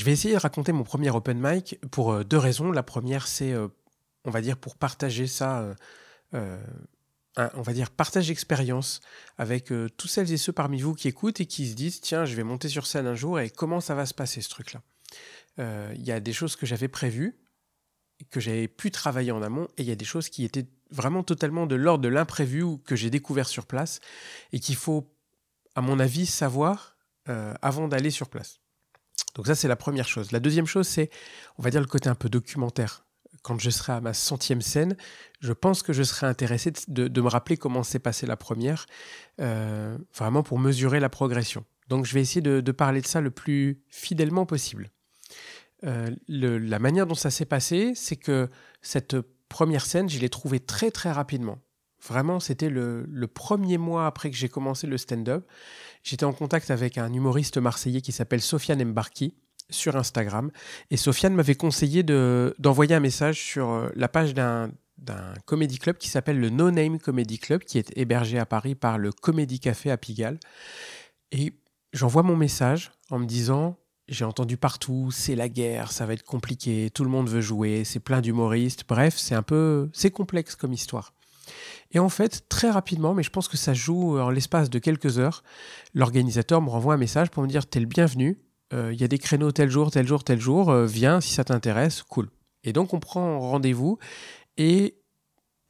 Je vais essayer de raconter mon premier open mic pour euh, deux raisons. La première, c'est, euh, on va dire, pour partager ça, euh, on va dire, partage d'expérience avec tous celles et ceux parmi vous qui écoutent et qui se disent, tiens, je vais monter sur scène un jour et comment ça va se passer ce truc-là. Il y a des choses que j'avais prévues, que j'avais pu travailler en amont, et il y a des choses qui étaient vraiment totalement de l'ordre de l'imprévu ou que j'ai découvert sur place et qu'il faut, à mon avis, savoir avant d'aller sur place. Donc ça, c'est la première chose. La deuxième chose, c'est, on va dire, le côté un peu documentaire. Quand je serai à ma centième scène, je pense que je serai intéressé de, me rappeler comment s'est passée la première, euh, vraiment pour mesurer la progression. Donc je vais essayer de, parler de ça le plus fidèlement possible. Euh, la manière dont ça s'est passé, c'est que cette première scène, je l'ai trouvée très très rapidement. Vraiment, c'était le, premier mois après que j'ai commencé le stand-up. J'étais en contact avec un humoriste marseillais qui s'appelle Sofiane Mbarki sur Instagram. Et Sofiane m'avait conseillé d'envoyer un message sur euh, la page d'un d'un comédie club qui s'appelle le No Name Comedy Club, qui est hébergé à Paris par le Comédie Café à Pigalle. Et j'envoie mon message en me disant j'ai entendu partout, c'est la guerre, ça va être compliqué, tout le monde veut jouer, c'est plein d'humoristes. Bref, c'est un peu, c'est complexe comme histoire. Et en fait, très rapidement, mais je pense que ça joue en l'espace de quelques heures, l'organisateur me renvoie un message pour me dire T'es le bienvenu, euh, il y a des créneaux tel jour, tel jour, tel jour, euh, viens si ça t'intéresse, cool. Et donc on prend rendez-vous et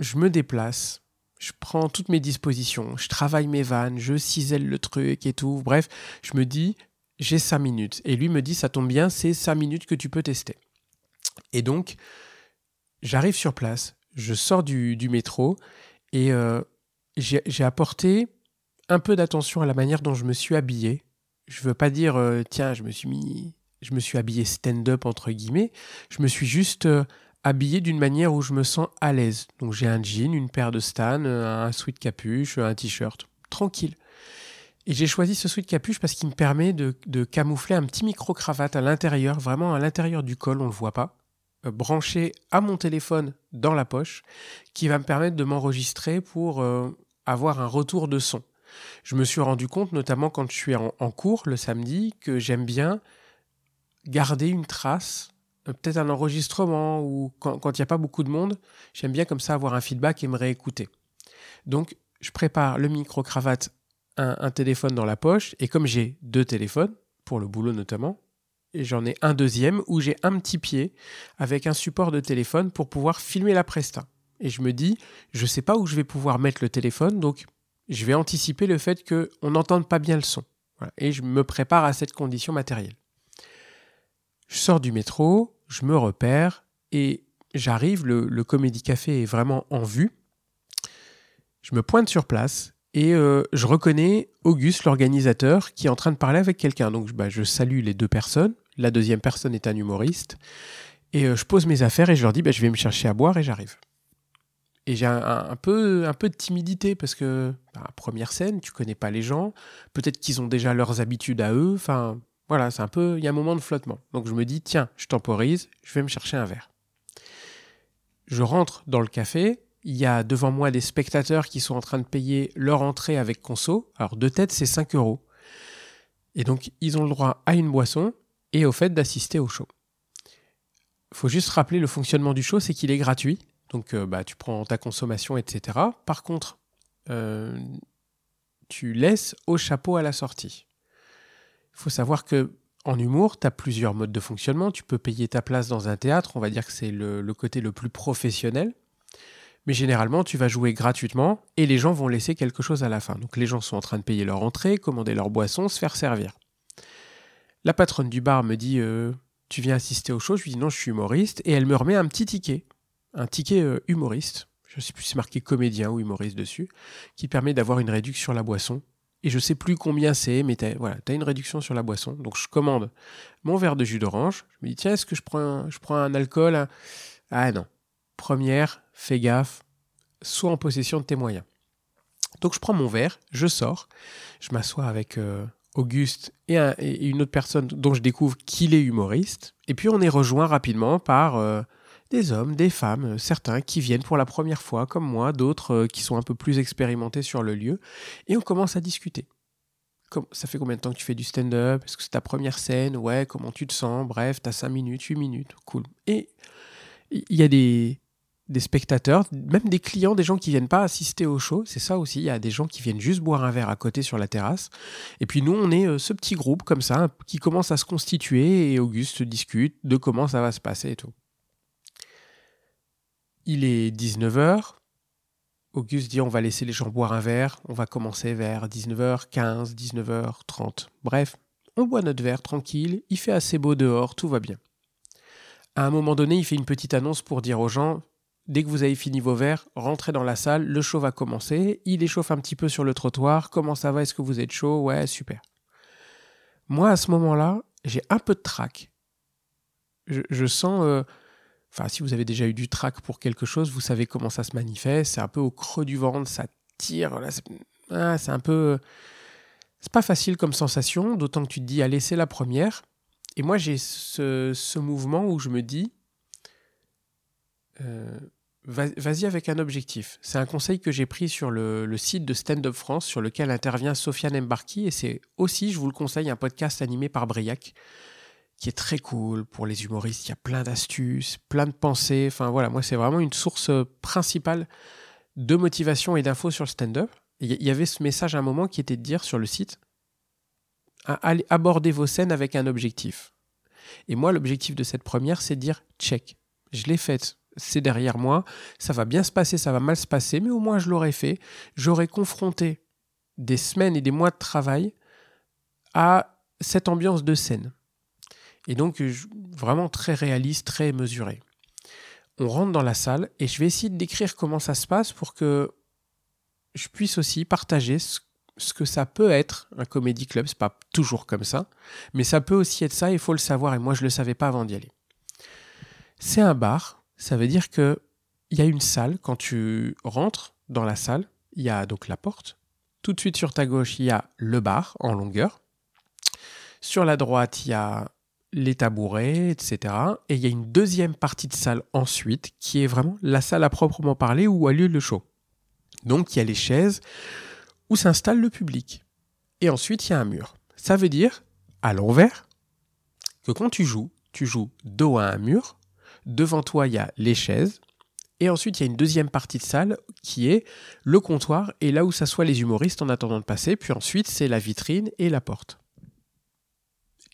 je me déplace, je prends toutes mes dispositions, je travaille mes vannes, je cisèle le truc et tout. Bref, je me dis J'ai cinq minutes. Et lui me dit Ça tombe bien, c'est cinq minutes que tu peux tester. Et donc, j'arrive sur place, je sors du métro et euh, j'ai apporté un peu d'attention à la manière dont je me suis habillé. Je veux pas dire, euh, tiens, je me suis mis, je me suis habillé stand-up entre guillemets. Je me suis juste euh, habillé d'une manière où je me sens à l'aise. Donc j'ai un jean, une paire de stan, un sweat capuche, un t-shirt, tranquille. Et j'ai choisi ce sweat capuche parce qu'il me permet de, de camoufler un petit micro-cravate à l'intérieur, vraiment à l'intérieur du col, on ne le voit pas. Euh, branché à mon téléphone dans la poche qui va me permettre de m'enregistrer pour euh, avoir un retour de son. Je me suis rendu compte, notamment quand je suis en, cours le samedi, que j'aime bien garder une trace, euh, peut-être un enregistrement ou quand il n'y a pas beaucoup de monde, j'aime bien comme ça avoir un feedback et me réécouter. Donc, je prépare le micro-cravate, un téléphone dans la poche, et comme j'ai deux téléphones, pour le boulot notamment, j'en ai un deuxième où j'ai un petit pied avec un support de téléphone pour pouvoir filmer la presta. Et je me dis, je ne sais pas où je vais pouvoir mettre le téléphone, donc je vais anticiper le fait qu'on n'entende pas bien le son. Et je me prépare à cette condition matérielle. Je sors du métro, je me repère et j'arrive, le, le Comédie Café est vraiment en vue. Je me pointe sur place et euh, je reconnais Auguste, l'organisateur, qui est en train de parler avec quelqu'un. Donc bah, je salue les deux personnes. La deuxième personne est un humoriste. Et euh, je pose mes affaires et je leur dis bah, je vais me chercher à boire et j'arrive. Et j'ai un, peu, un peu de timidité parce que, bah, première scène, tu connais pas les gens. Peut-être qu'ils ont déjà leurs habitudes à eux. Enfin, voilà, c'est un peu. Il y a un moment de flottement. Donc je me dis tiens, je temporise, je vais me chercher un verre. Je rentre dans le café il y a devant moi des spectateurs qui sont en train de payer leur entrée avec conso. Alors, de tête, c'est 5 euros. Et donc, ils ont le droit à une boisson et au fait d'assister au show. Il faut juste rappeler le fonctionnement du show, c'est qu'il est gratuit. Donc, euh, bah, tu prends ta consommation, etc. Par contre, euh, tu laisses au chapeau à la sortie. Il faut savoir que en humour, tu as plusieurs modes de fonctionnement. Tu peux payer ta place dans un théâtre, on va dire que c'est le côté le plus professionnel. Mais généralement, tu vas jouer gratuitement et les gens vont laisser quelque chose à la fin. Donc les gens sont en train de payer leur entrée, commander leur boisson, se faire servir. La patronne du bar me dit euh, Tu viens assister au show? Je lui dis Non, je suis humoriste. Et elle me remet un petit ticket, un ticket euh, humoriste. Je ne sais plus si c'est marqué comédien ou humoriste dessus, qui permet d'avoir une réduction sur la boisson. Et je ne sais plus combien c'est, mais as, voilà, as une réduction sur la boisson. Donc je commande mon verre de jus d'orange. Je me dis Tiens, est-ce que je prends je prends un alcool Ah non. Première, fais gaffe, sois en possession de tes moyens. Donc je prends mon verre, je sors, je m'assois avec euh, Auguste et, une autre personne dont je découvre qu'il est humoriste, et puis on est rejoint rapidement par euh, des hommes, des femmes, certains qui viennent pour la première fois comme moi, d'autres euh, qui sont un peu plus expérimentés sur le lieu, et on commence à discuter. ça fait combien de temps que tu fais du stand-up? Est-ce que c'est ta première scène? Ouais, comment tu te sens? Bref, t'as 5 minutes, 8 minutes, cool. Et il y a des, des spectateurs, même des clients, des gens qui viennent pas assister au show. C'est ça aussi. Il y a des gens qui viennent juste boire un verre à côté sur la terrasse. Et puis nous, on est euh, ce petit groupe comme ça qui commence à se constituer et Auguste discute de comment ça va se passer et tout. Il est 19h. Auguste dit on va laisser les gens boire un verre. On va commencer vers 19h15, 19h30. Bref, on boit notre verre tranquille. Il fait assez beau dehors, tout va bien. À un moment donné, il fait une petite annonce pour dire aux gens Dès que vous avez fini vos verres, rentrez dans la salle, le show va commencer. Il échauffe un petit peu sur le trottoir. Comment ça va Est-ce que vous êtes chaud? Ouais, super. Moi, à ce moment-là, j'ai un peu de trac. Je, sens. Euh, enfin, si vous avez déjà eu du trac pour quelque chose, vous savez comment ça se manifeste. C'est un peu au creux du ventre, ça tire. Ah, c'est un peu. C'est pas facile comme sensation, d'autant que tu te dis, allez, c'est la première. Et moi, j'ai ce, ce, mouvement où je me dis, euh, vas-y avec un objectif. C'est un conseil que j'ai pris sur le, site de Stand Up France, sur lequel intervient Sofiane Embarki, et c'est aussi, je vous le conseille, un podcast animé par Briac, qui est très cool pour les humoristes. Il y a plein d'astuces, plein de pensées. Enfin voilà, moi c'est vraiment une source principale de motivation et d'infos sur le stand-up. Il y avait ce message à un moment qui était de dire sur le site, allez aborder vos scènes avec un objectif. Et moi, l'objectif de cette première, c'est de dire check, je l'ai faite c'est derrière moi, ça va bien se passer, ça va mal se passer, mais au moins je l'aurais fait. J'aurais confronté des semaines et des mois de travail à cette ambiance de scène. Et donc vraiment très réaliste, très mesuré. On rentre dans la salle et je vais essayer de décrire comment ça se passe pour que je puisse aussi partager ce, que ça peut être un comédie club. C'est pas toujours comme ça, mais ça peut aussi être ça. Il faut le savoir et moi je le savais pas avant d'y aller. C'est un bar ça veut dire que il y a une salle. Quand tu rentres dans la salle, il y a donc la porte. Tout de suite sur ta gauche, il y a le bar en longueur. Sur la droite, il y a les tabourets, etc. Et il y a une deuxième partie de salle ensuite, qui est vraiment la salle à proprement parler où a lieu le show. Donc il y a les chaises où s'installe le public. Et ensuite, il y a un mur. Ça veut dire, à l'envers, que quand tu joues, tu joues dos à un mur, Devant toi, il y a les chaises. Et ensuite, il y a une deuxième partie de salle qui est le comptoir et là où s'assoient les humoristes en attendant de passer. Puis ensuite, c'est la vitrine et la porte.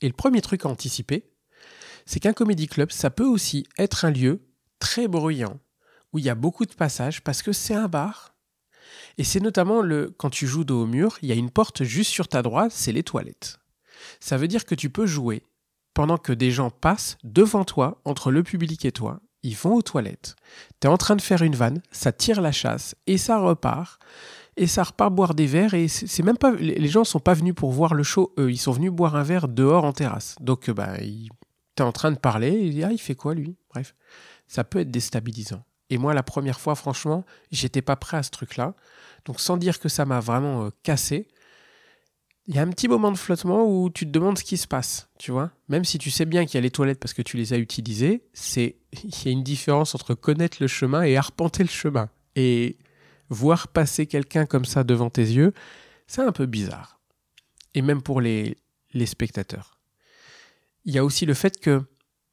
Et le premier truc à anticiper, c'est qu'un comédie club, ça peut aussi être un lieu très bruyant, où il y a beaucoup de passages parce que c'est un bar. Et c'est notamment le quand tu joues dos au mur, il y a une porte juste sur ta droite, c'est les toilettes. Ça veut dire que tu peux jouer pendant que des gens passent devant toi, entre le public et toi, ils vont aux toilettes. Tu es en train de faire une vanne, ça tire la chasse et ça repart. Et ça repart boire des verres et c'est même pas les gens sont pas venus pour voir le show, eux, ils sont venus boire un verre dehors en terrasse. Donc euh, bah tu es en train de parler, et ah, il fait quoi lui? Bref, ça peut être déstabilisant. Et moi la première fois franchement, j'étais pas prêt à ce truc-là. Donc sans dire que ça m'a vraiment euh, cassé, il y a un petit moment de flottement où tu te demandes ce qui se passe, tu vois. Même si tu sais bien qu'il y a les toilettes parce que tu les as utilisées, c'est il y a une différence entre connaître le chemin et arpenter le chemin. Et voir passer quelqu'un comme ça devant tes yeux, c'est un peu bizarre. Et même pour les, les spectateurs. Il y a aussi le fait que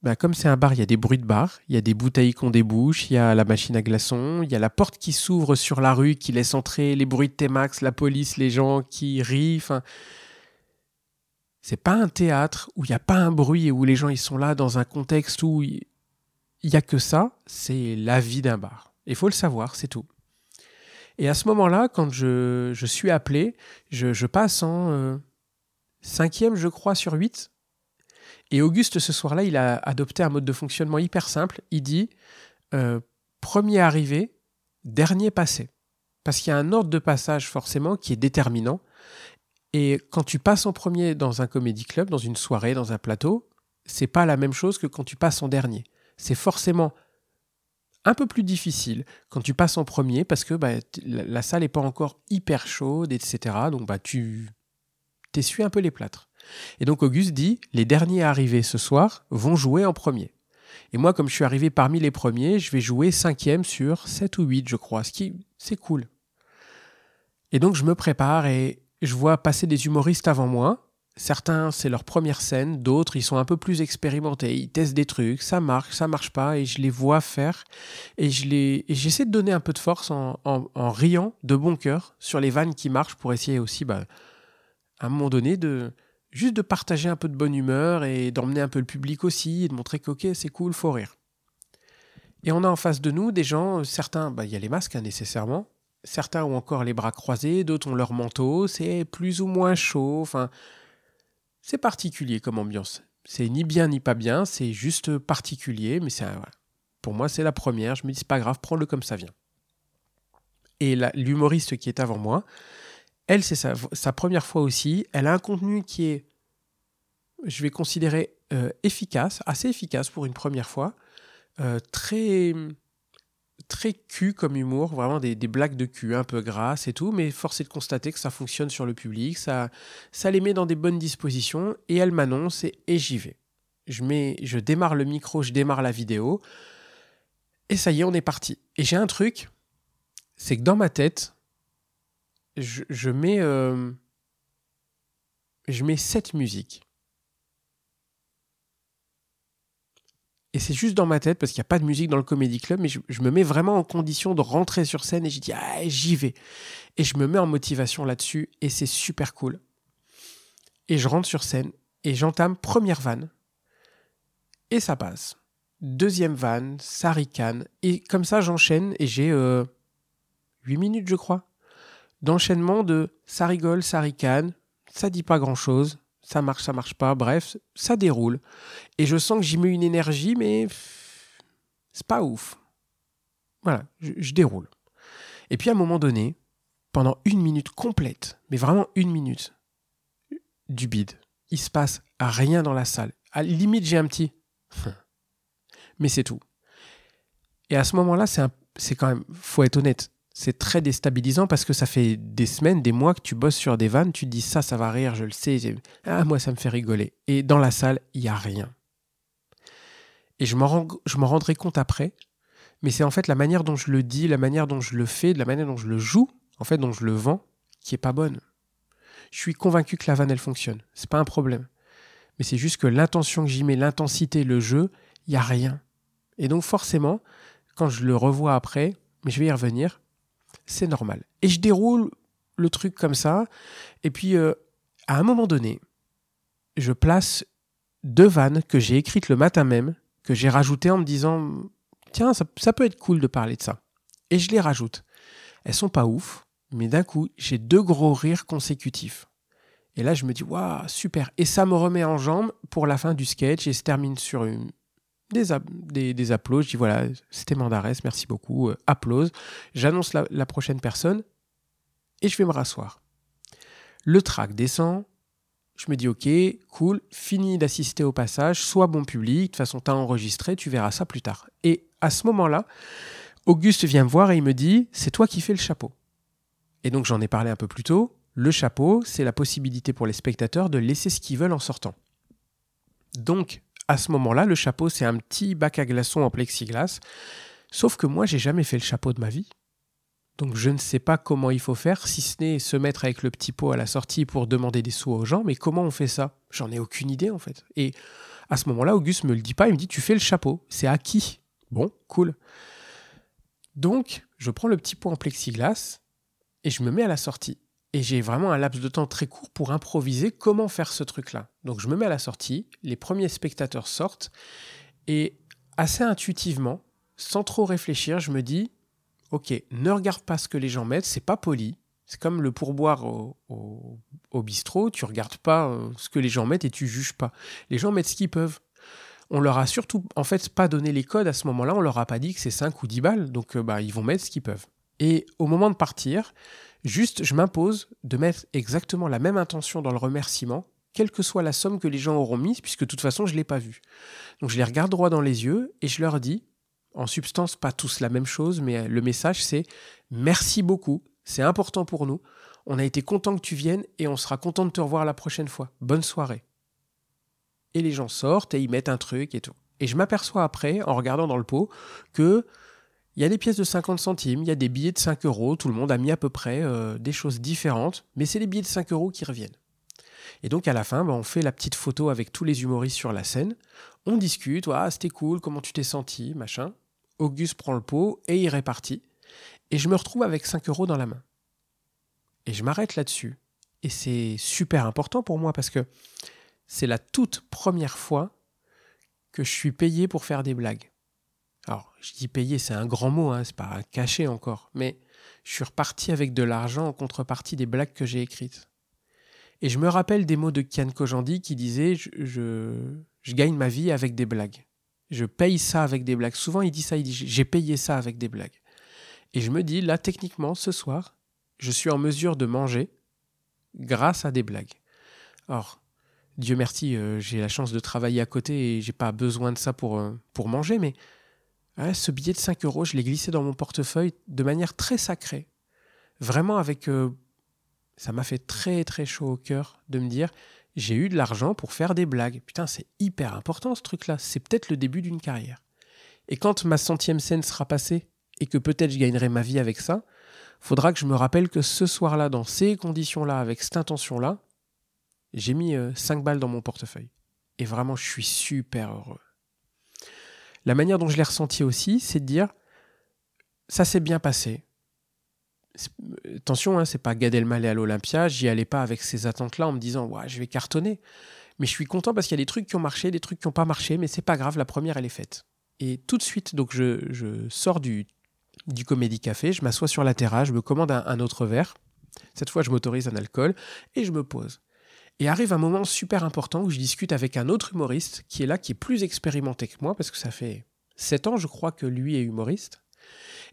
bah, comme c'est un bar, il y a des bruits de bar, il y a des bouteilles qu'on débouche, il y a la machine à glaçons, il y a la porte qui s'ouvre sur la rue, qui laisse entrer les bruits de T-Max, la police, les gens qui rient. Enfin, c'est pas un théâtre où il n'y a pas un bruit et où les gens ils sont là dans un contexte où il n'y a que ça. C'est la vie d'un bar. Il faut le savoir, c'est tout. Et à ce moment-là, quand je, suis appelé, je, passe en euh, cinquième, je crois, sur huit et Auguste, ce soir-là, il a adopté un mode de fonctionnement hyper simple. Il dit euh, premier arrivé, dernier passé. Parce qu'il y a un ordre de passage forcément qui est déterminant. Et quand tu passes en premier dans un comédie club, dans une soirée, dans un plateau, c'est pas la même chose que quand tu passes en dernier. C'est forcément un peu plus difficile quand tu passes en premier parce que bah, la, salle n'est pas encore hyper chaude, etc. Donc bah, tu t'essuies un peu les plâtres. Et donc Auguste dit, les derniers arrivés ce soir vont jouer en premier. Et moi, comme je suis arrivé parmi les premiers, je vais jouer cinquième sur 7 ou 8, je crois, ce qui, c'est cool. Et donc je me prépare et je vois passer des humoristes avant moi. Certains, c'est leur première scène, d'autres, ils sont un peu plus expérimentés, ils testent des trucs, ça marche, ça marche pas, et je les vois faire, et je j'essaie de donner un peu de force en, riant de bon cœur sur les vannes qui marchent pour essayer aussi, bah, à un moment donné, de juste de partager un peu de bonne humeur et d'emmener un peu le public aussi, et de montrer que ok, c'est cool, faut rire. Et on a en face de nous des gens, certains, bah, il y a les masques hein, nécessairement, certains ont encore les bras croisés, d'autres ont leur manteau, c'est plus ou moins chaud, enfin, c'est particulier comme ambiance. C'est ni bien ni pas bien, c'est juste particulier, mais c'est pour moi c'est la première. Je me dis c'est pas grave, prends-le comme ça vient. Et l'humoriste qui est avant moi, elle c'est sa, première fois aussi. Elle a un contenu qui est, je vais considérer euh, efficace, assez efficace pour une première fois, euh, très très cul comme humour, vraiment des, blagues de cul un peu grasses et tout, mais force est de constater que ça fonctionne sur le public, ça, ça les met dans des bonnes dispositions, et elle m'annonce et, j'y vais. Je, mets, je démarre le micro, je démarre la vidéo, et ça y est, on est parti. Et j'ai un truc, c'est que dans ma tête, je, mets, euh, je mets cette musique. Et c'est juste dans ma tête, parce qu'il n'y a pas de musique dans le Comedy Club, mais je, me mets vraiment en condition de rentrer sur scène et je dis, ah, j'y vais. Et je me mets en motivation là-dessus et c'est super cool. Et je rentre sur scène et j'entame première vanne. Et ça passe. Deuxième vanne, ça ricane. Et comme ça, j'enchaîne et j'ai euh, 8 minutes, je crois, d'enchaînement de ça rigole, ça ricane, ça dit pas grand-chose, ça marche, ça marche pas, bref, ça déroule. Et je sens que j'y mets une énergie, mais c'est pas ouf. Voilà, je, déroule. Et puis à un moment donné, pendant une minute complète, mais vraiment une minute, du bide. Il se passe rien dans la salle. À limite, j'ai un petit. mais c'est tout. Et à ce moment-là, c'est quand même, faut être honnête, c'est très déstabilisant parce que ça fait des semaines, des mois que tu bosses sur des vannes, tu te dis ça, ça va rire, je le sais. Ah, moi, ça me fait rigoler. Et dans la salle, il n'y a rien. Et je m'en, rendrai compte après, mais c'est en fait la manière dont je le dis, la manière dont je le fais, de la manière dont je le joue, en fait, dont je le vends, qui est pas bonne. Je suis convaincu que la vanne, elle fonctionne. C'est pas un problème. Mais c'est juste que l'intention que j'y mets, l'intensité, le jeu, il n'y a rien. Et donc, forcément, quand je le revois après, mais je vais y revenir, c'est normal. Et je déroule le truc comme ça. Et puis, euh, à un moment donné, je place deux vannes que j'ai écrites le matin même, que j'ai rajoutées en me disant Tiens, ça, peut être cool de parler de ça. Et je les rajoute. Elles sont pas ouf, mais d'un coup, j'ai deux gros rires consécutifs. Et là, je me dis Waouh, super. Et ça me remet en jambe pour la fin du sketch et se termine sur une, des, des, applauses. Je dis voilà, c'était Mandarès, merci beaucoup, euh, applause. J'annonce la, prochaine personne et je vais me rasseoir. Le track descend. Je me dis ok, cool, fini d'assister au passage, sois bon public, de toute façon t'as enregistré, tu verras ça plus tard. Et à ce moment-là, Auguste vient me voir et il me dit c'est toi qui fais le chapeau. Et donc j'en ai parlé un peu plus tôt. Le chapeau, c'est la possibilité pour les spectateurs de laisser ce qu'ils veulent en sortant. Donc, à ce moment-là, le chapeau, c'est un petit bac à glaçons en plexiglas. Sauf que moi, j'ai jamais fait le chapeau de ma vie. Donc je ne sais pas comment il faut faire, si ce n'est se mettre avec le petit pot à la sortie pour demander des sous aux gens, mais comment on fait ça? J'en ai aucune idée en fait. Et à ce moment-là, Auguste me le dit pas, il me dit tu fais le chapeau, c'est acquis. Bon, cool. Donc, je prends le petit pot en plexiglas et je me mets à la sortie. Et j'ai vraiment un laps de temps très court pour improviser comment faire ce truc-là. Donc je me mets à la sortie, les premiers spectateurs sortent, et assez intuitivement, sans trop réfléchir, je me dis, ok, ne regarde pas ce que les gens mettent, c'est pas poli. C'est comme le pourboire au, bistrot, tu regardes pas euh, ce que les gens mettent et tu juges pas. Les gens mettent ce qu'ils peuvent. On leur a surtout, en fait, pas donné les codes à ce moment-là, on leur a pas dit que c'est 5 ou 10 balles, donc euh, bah, ils vont mettre ce qu'ils peuvent. Et au moment de partir, Juste, je m'impose de mettre exactement la même intention dans le remerciement, quelle que soit la somme que les gens auront mise, puisque de toute façon, je ne l'ai pas vue. Donc je les regarde droit dans les yeux et je leur dis, en substance, pas tous la même chose, mais le message c'est merci beaucoup, c'est important pour nous, on a été content que tu viennes et on sera content de te revoir la prochaine fois. Bonne soirée. Et les gens sortent et ils mettent un truc et tout. Et je m'aperçois après, en regardant dans le pot, que Il y a des pièces de 50 centimes, il y a des billets de 5 euros, tout le monde a mis à peu près euh, des choses différentes, mais c'est les billets de 5 euros qui reviennent. Et donc à la fin, bah, on fait la petite photo avec tous les humoristes sur la scène, on discute, ah, c'était cool, comment tu t'es senti, machin. Auguste prend le pot et il répartit. Et je me retrouve avec 5 euros dans la main. Et je m'arrête là-dessus. Et c'est super important pour moi parce que c'est la toute première fois que je suis payé pour faire des blagues. Alors, je dis payer, c'est un grand mot, hein, c'est pas caché encore, mais je suis reparti avec de l'argent en contrepartie des blagues que j'ai écrites. Et je me rappelle des mots de Kian Kojandi qui disait je, je, gagne ma vie avec des blagues. Je paye ça avec des blagues. Souvent, il dit ça, il dit j'ai payé ça avec des blagues. Et je me dis, là, techniquement, ce soir, je suis en mesure de manger grâce à des blagues. Or, Dieu merci, euh, j'ai la chance de travailler à côté et j'ai pas besoin de ça pour, euh, pour manger, mais ce billet de 5 euros, je l'ai glissé dans mon portefeuille de manière très sacrée. Vraiment avec... Euh, ça m'a fait très très chaud au cœur de me dire, j'ai eu de l'argent pour faire des blagues. Putain, c'est hyper important ce truc-là. C'est peut-être le début d'une carrière. Et quand ma centième scène sera passée et que peut-être je gagnerai ma vie avec ça, faudra que je me rappelle que ce soir-là, dans ces conditions-là, avec cette intention-là, j'ai mis 5 euh, balles dans mon portefeuille. Et vraiment, je suis super heureux. La manière dont je l'ai ressenti aussi, c'est de dire ça s'est bien passé. Attention, hein, c'est pas Gad Elmaleh à l'Olympia, j'y allais pas avec ces attentes-là en me disant ouais, je vais cartonner. Mais je suis content parce qu'il y a des trucs qui ont marché, des trucs qui n'ont pas marché, mais c'est pas grave, la première elle est faite. Et tout de suite, donc je, sors du, du Comédie Café, je m'assois sur la terrasse, je me commande un autre verre. Cette fois, je m'autorise un alcool et je me pose. Et arrive un moment super important où je discute avec un autre humoriste qui est là, qui est plus expérimenté que moi, parce que ça fait 7 ans, je crois, que lui est humoriste.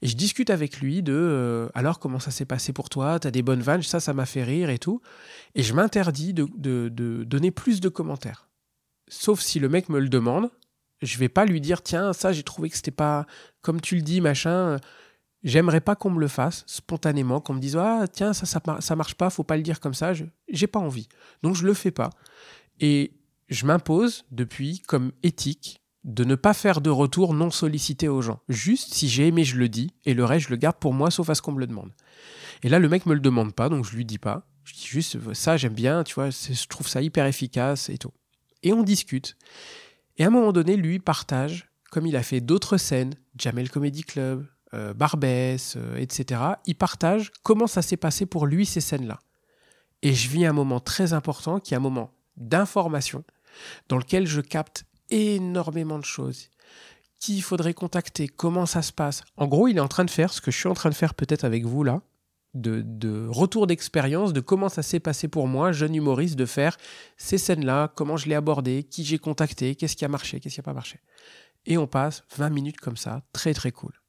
Et je discute avec lui de euh, alors comment ça s'est passé pour toi, t'as des bonnes vannes, ça, ça m'a fait rire et tout. Et je m'interdis de, de, donner plus de commentaires. Sauf si le mec me le demande, je vais pas lui dire tiens, ça, j'ai trouvé que c'était pas comme tu le dis, machin. J'aimerais pas qu'on me le fasse spontanément, qu'on me dise ah tiens ça, ça marche pas, faut pas le dire comme ça. J'ai pas envie, donc je le fais pas. Et je m'impose depuis comme éthique de ne pas faire de retour non sollicité aux gens. Juste si j'ai aimé, je le dis, et le reste je le garde pour moi, sauf à ce qu'on me le demande. Et là le mec me le demande pas, donc je lui dis pas. Je dis juste ça j'aime bien, tu vois, je trouve ça hyper efficace et tout. Et on discute. Et à un moment donné, lui partage, comme il a fait d'autres scènes, Jamel Comedy Club, euh, Barbès, euh, etc., il partage comment ça s'est passé pour lui ces scènes-là. Et je vis un moment très important qui est un moment d'information dans lequel je capte énormément de choses. Qui il faudrait contacter, comment ça se passe. En gros, il est en train de faire ce que je suis en train de faire peut-être avec vous là, de, de retour d'expérience, de comment ça s'est passé pour moi, jeune humoriste, de faire ces scènes-là, comment je l'ai abordé, qui j'ai contacté, qu'est-ce qui a marché, qu'est-ce qui n'a pas marché. Et on passe 20 minutes comme ça, très très cool.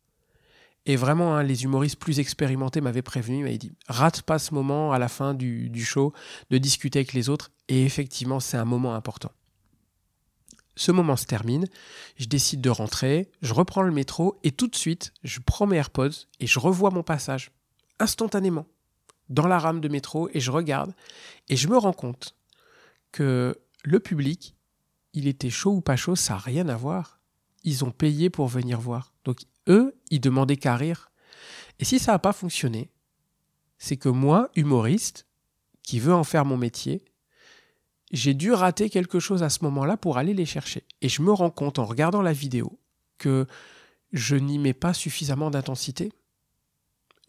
Et vraiment, hein, les humoristes plus expérimentés m'avaient prévenu, m'avaient dit, rate pas ce moment à la fin du, du show, de discuter avec les autres. Et effectivement, c'est un moment important. Ce moment se termine, je décide de rentrer, je reprends le métro et tout de suite, je prends mes AirPods et je revois mon passage, instantanément, dans la rame de métro et je regarde et je me rends compte que le public, il était chaud ou pas chaud, ça n'a rien à voir. Ils ont payé pour venir voir. Donc eux, ils demandaient qu'à rire. Et si ça n'a pas fonctionné, c'est que moi, humoriste, qui veux en faire mon métier, j'ai dû rater quelque chose à ce moment-là pour aller les chercher. Et je me rends compte en regardant la vidéo que je n'y mets pas suffisamment d'intensité.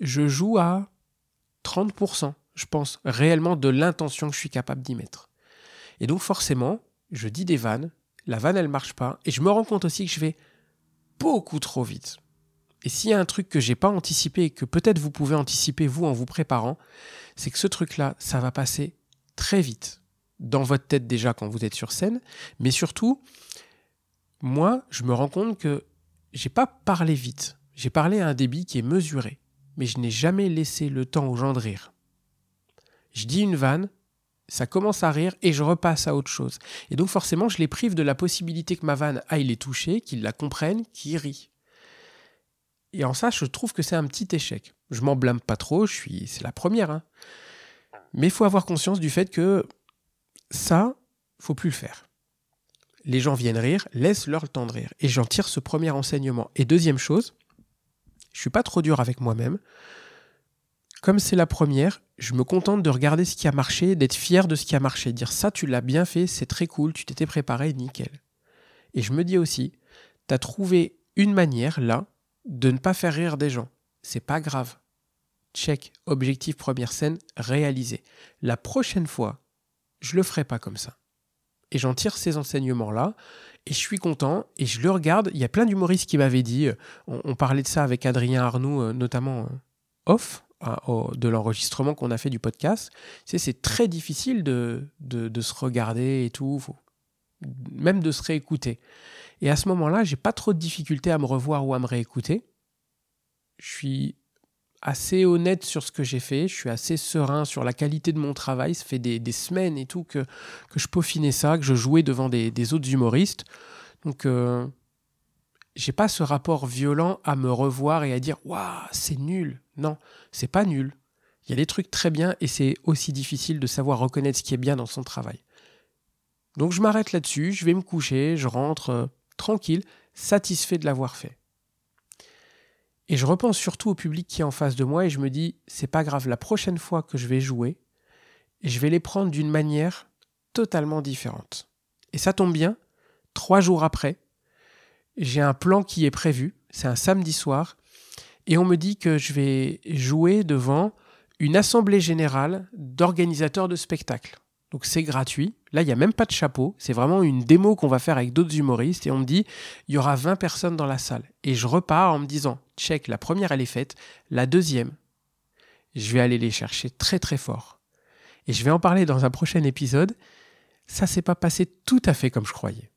Je joue à 30%, je pense, réellement de l'intention que je suis capable d'y mettre. Et donc forcément, je dis des vannes, la vanne elle marche pas, et je me rends compte aussi que je vais beaucoup trop vite. Et s'il y a un truc que j'ai pas anticipé et que peut-être vous pouvez anticiper vous en vous préparant, c'est que ce truc-là, ça va passer très vite dans votre tête déjà quand vous êtes sur scène, mais surtout, moi, je me rends compte que j'ai pas parlé vite. J'ai parlé à un débit qui est mesuré, mais je n'ai jamais laissé le temps aux gens de rire. Je dis une vanne, ça commence à rire et je repasse à autre chose. Et donc forcément, je les prive de la possibilité que ma vanne aille les toucher, qu'ils la comprennent, qu'ils rient. Et en ça, je trouve que c'est un petit échec. Je m'en blâme pas trop, je suis, c'est la première. Hein. Mais il faut avoir conscience du fait que ça, faut plus le faire. Les gens viennent rire, laisse leur le temps de rire. Et j'en tire ce premier enseignement. Et deuxième chose, Je suis pas trop dur avec moi-même. Comme c'est la première, je me contente de regarder ce qui a marché, d'être fier de ce qui a marché, dire ça tu l'as bien fait, c'est très cool, tu t'étais préparé, nickel. Et je me dis aussi, tu as trouvé une manière là de ne pas faire rire des gens. C'est pas grave. Check, objectif première scène réalisé. La prochaine fois, je le ferai pas comme ça. Et j'en tire ces enseignements-là, et je suis content, et je le regarde. Il y a plein d'humoristes qui m'avaient dit, euh, on, parlait de ça avec Adrien Arnoux, euh, notamment de l'enregistrement qu'on a fait du podcast. C'est très difficile de, de, se regarder et tout, même de se réécouter. Et à ce moment-là, j'ai pas trop de difficulté à me revoir ou à me réécouter. Je suis assez honnête sur ce que j'ai fait, je suis assez serein sur la qualité de mon travail. Ça fait des, semaines et tout que, que je peaufinais ça, que je jouais devant des, autres humoristes. Donc, euh, j'ai pas ce rapport violent à me revoir et à dire Waouh, c'est nul. Non, c'est pas nul. Il y a des trucs très bien et c'est aussi difficile de savoir reconnaître ce qui est bien dans son travail. Donc, je m'arrête là-dessus, je vais me coucher, je rentre euh, tranquille, satisfait de l'avoir fait. Et je repense surtout au public qui est en face de moi et je me dis, c'est pas grave, la prochaine fois que je vais jouer, je vais les prendre d'une manière totalement différente. Et ça tombe bien, trois jours après, j'ai un plan qui est prévu, c'est un samedi soir, et on me dit que je vais jouer devant une assemblée générale d'organisateurs de spectacles. Donc c'est gratuit. Là, il n'y a même pas de chapeau. C'est vraiment une démo qu'on va faire avec d'autres humoristes. Et on me dit, il y aura 20 personnes dans la salle. Et je repars en me disant, check, la première, elle est faite. La deuxième, je vais aller les chercher très très fort. Et je vais en parler dans un prochain épisode. Ça s'est pas passé tout à fait comme je croyais.